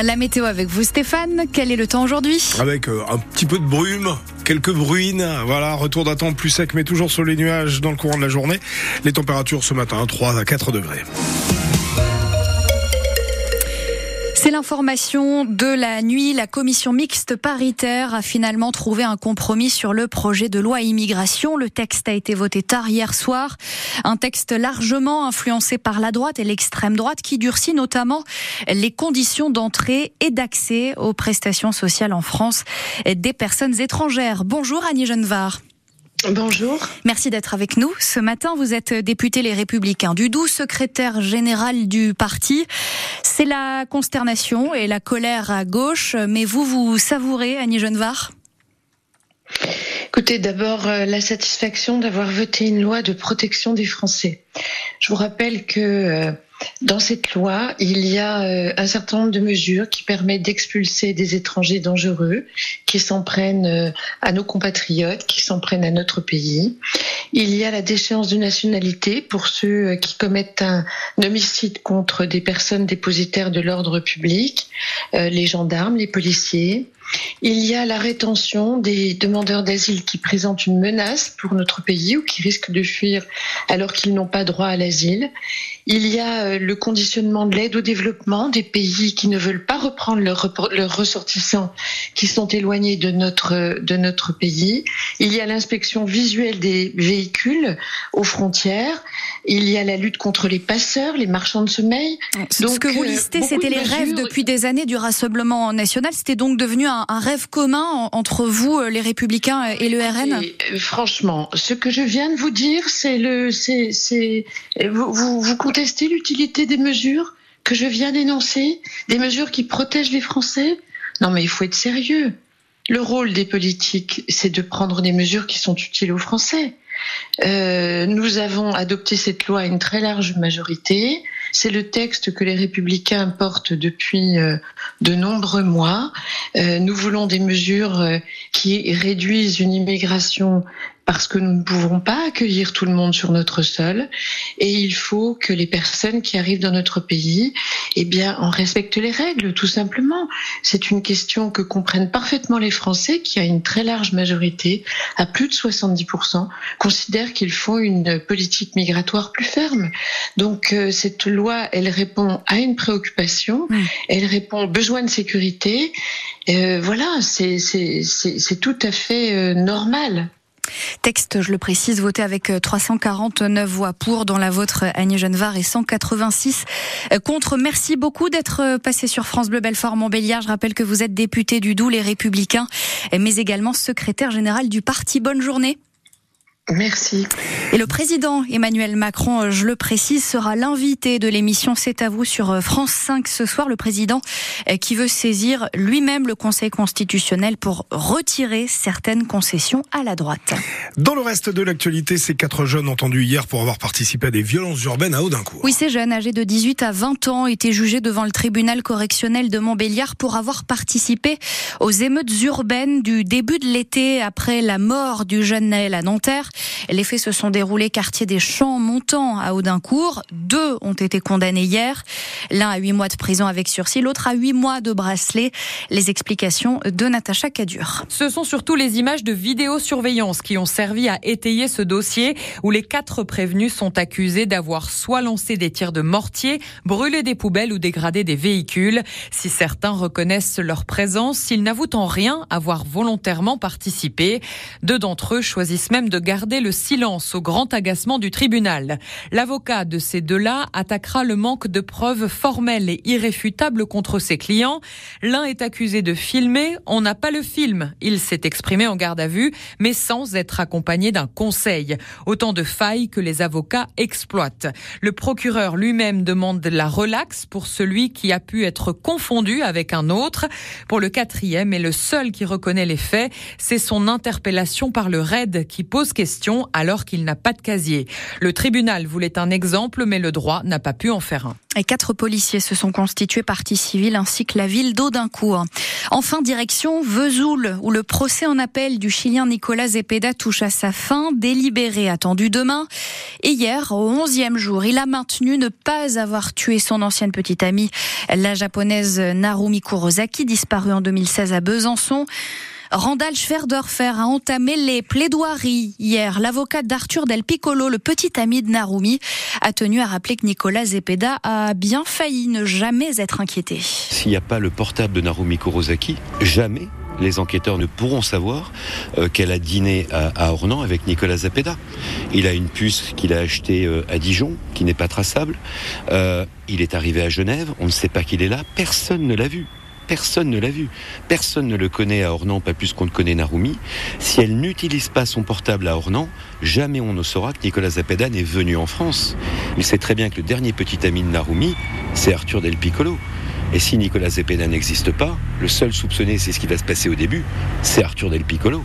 La météo avec vous Stéphane, quel est le temps aujourd'hui Avec euh, un petit peu de brume, quelques bruines, voilà, retour d'un temps plus sec mais toujours sur les nuages dans le courant de la journée. Les températures ce matin 3 à 4 degrés. L'information de la nuit. La commission mixte paritaire a finalement trouvé un compromis sur le projet de loi immigration. Le texte a été voté tard hier soir. Un texte largement influencé par la droite et l'extrême droite qui durcit notamment les conditions d'entrée et d'accès aux prestations sociales en France des personnes étrangères. Bonjour Annie Genevard. Bonjour. Merci d'être avec nous. Ce matin, vous êtes député Les Républicains du Doubs, secrétaire général du parti. C'est la consternation et la colère à gauche, mais vous, vous savourez, Annie Genevard? Écoutez, d'abord, euh, la satisfaction d'avoir voté une loi de protection des Français. Je vous rappelle que euh, dans cette loi, il y a euh, un certain nombre de mesures qui permettent d'expulser des étrangers dangereux qui s'en prennent euh, à nos compatriotes, qui s'en prennent à notre pays. Il y a la déchéance de nationalité pour ceux euh, qui commettent un homicide contre des personnes dépositaires de l'ordre public, les gendarmes, les policiers. Il y a la rétention des demandeurs d'asile qui présentent une menace pour notre pays ou qui risquent de fuir alors qu'ils n'ont pas droit à l'asile. Il y a euh, le conditionnement de l'aide au développement des pays qui ne veulent pas reprendre leurs ressortissants qui sont éloignés de notre, de notre pays. Il y a l'inspection visuelle des véhicules aux frontières. Il y a la lutte contre les passeurs, les marchands de sommeil. Donc, ce que vous euh, listez, c'était les rêves depuis des années du Rassemblement national. C'était donc devenu un, rêve commun entre vous, euh, les Républicains et le RN Franchement, ce que je viens de vous dire, c'est le, c'est, vous, vous, vous contestez l'utilité des mesures que je viens d'énoncer, des mesures qui protègent les Français Non, mais il faut être sérieux. Le rôle des politiques, c'est de prendre des mesures qui sont utiles aux Français. Euh, nous avons adopté cette loi à une très large majorité. C'est le texte que les républicains portent depuis euh, de nombreux mois. Euh, nous voulons des mesures qui réduisent une immigration parce que nous ne pouvons pas accueillir tout le monde sur notre sol et il faut que les personnes qui arrivent dans notre pays, eh bien, en respectent les règles, tout simplement. C'est une question que comprennent parfaitement les Français qui, à une très large majorité, à plus de 70%, considèrent qu'il faut une politique migratoire plus ferme. Donc, euh, cette loi, elle répond à une préoccupation, elle répond aux besoins de sécurité. Euh, voilà, c'est tout à fait euh, normal. Texte, je le précise, voté avec 349 euh, voix pour, dans la vôtre Annie Genevard et 186 euh, contre. Merci beaucoup d'être euh, passé sur France Bleu Belfort Montbéliard. Je rappelle que vous êtes député du Doubs, les Républicains, mais également secrétaire général du parti. Bonne journée. Merci. Et le président Emmanuel Macron, je le précise, sera l'invité de l'émission C'est à vous sur France 5 ce soir. Le président euh, qui veut saisir lui-même le Conseil constitutionnel pour retirer certaines concessions à la droite. Dans le reste de l'actualité, ces quatre jeunes entendus hier pour avoir participé à des violences urbaines à Audincourt. Oui, ces jeunes âgés de 18 à 20 ans étaient jugés devant le tribunal correctionnel de Montbéliard pour avoir participé aux émeutes urbaines du début de l'été après la mort du jeune Naël à Nanterre. Les faits se sont déroulés quartier des Champs Montants à Audincourt. Deux ont été condamnés hier. L'un à huit mois de prison avec sursis, l'autre à huit mois de bracelet. Les explications de Natacha Cadur. Ce sont surtout les images de vidéosurveillance qui ont servi à étayer ce dossier où les quatre prévenus sont accusés d'avoir soit lancé des tirs de mortier, brûlé des poubelles ou dégradé des véhicules. Si certains reconnaissent leur présence, ils n'avouent en rien avoir volontairement participé. Deux d'entre eux choisissent même de garder le silence au grand agacement du tribunal. L'avocat de ces deux-là attaquera le manque de preuves formelles et irréfutables contre ses clients. L'un est accusé de filmer, on n'a pas le film. Il s'est exprimé en garde à vue, mais sans être accompagné d'un conseil. Autant de failles que les avocats exploitent. Le procureur lui-même demande la relaxe pour celui qui a pu être confondu avec un autre. Pour le quatrième et le seul qui reconnaît les faits, c'est son interpellation par le RAID qui pose question alors qu'il n'a pas de casier. Le tribunal voulait un exemple, mais le droit n'a pas pu en faire un. Et quatre policiers se sont constitués partie civile ainsi que la ville d'Audincourt. Enfin, direction Vesoul, où le procès en appel du Chilien Nicolas Zepeda touche à sa fin, délibéré attendu demain. Et hier, au onzième jour, il a maintenu ne pas avoir tué son ancienne petite amie, la japonaise Narumi Kurosaki, disparue en 2016 à Besançon. Randall Schwerdorfer a entamé les plaidoiries hier. L'avocat d'Arthur Del Piccolo, le petit ami de Narumi, a tenu à rappeler que Nicolas Zepeda a bien failli ne jamais être inquiété. S'il n'y a pas le portable de Narumi Kurosaki, jamais les enquêteurs ne pourront savoir euh, qu'elle a dîné à, Ornans avec Nicolas Zepeda. Il a une puce qu'il a achetée euh, à Dijon, qui n'est pas traçable. Euh, il est arrivé à Genève, on ne sait pas qu'il est là, personne ne l'a vu. Personne ne l'a vu. Personne ne le connaît à Ornans, pas plus qu'on ne connaît Narumi. Si elle n'utilise pas son portable à Ornans, jamais on ne saura que Nicolas Zapeda est venu en France. Il sait très bien que le dernier petit ami de Narumi, c'est Arthur Del Piccolo. Et si Nicolas Zepeda n'existe pas, le seul soupçonné, c'est ce qui va se passer au début, c'est Arthur Del Piccolo.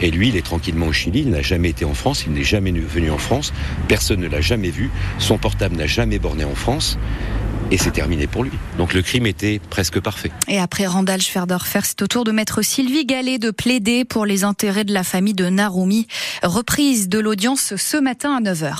Et lui, il est tranquillement au Chili, il n'a jamais été en France, il n'est jamais venu en France, personne ne l'a jamais vu, son portable n'a jamais borné en France et c'est terminé pour lui. Donc le crime était presque parfait. Et après Randall Schwerdorfer, c'est au tour de maître Sylvie Gallet de plaider pour les intérêts de la famille de Narumi. Reprise de l'audience ce matin à 9h.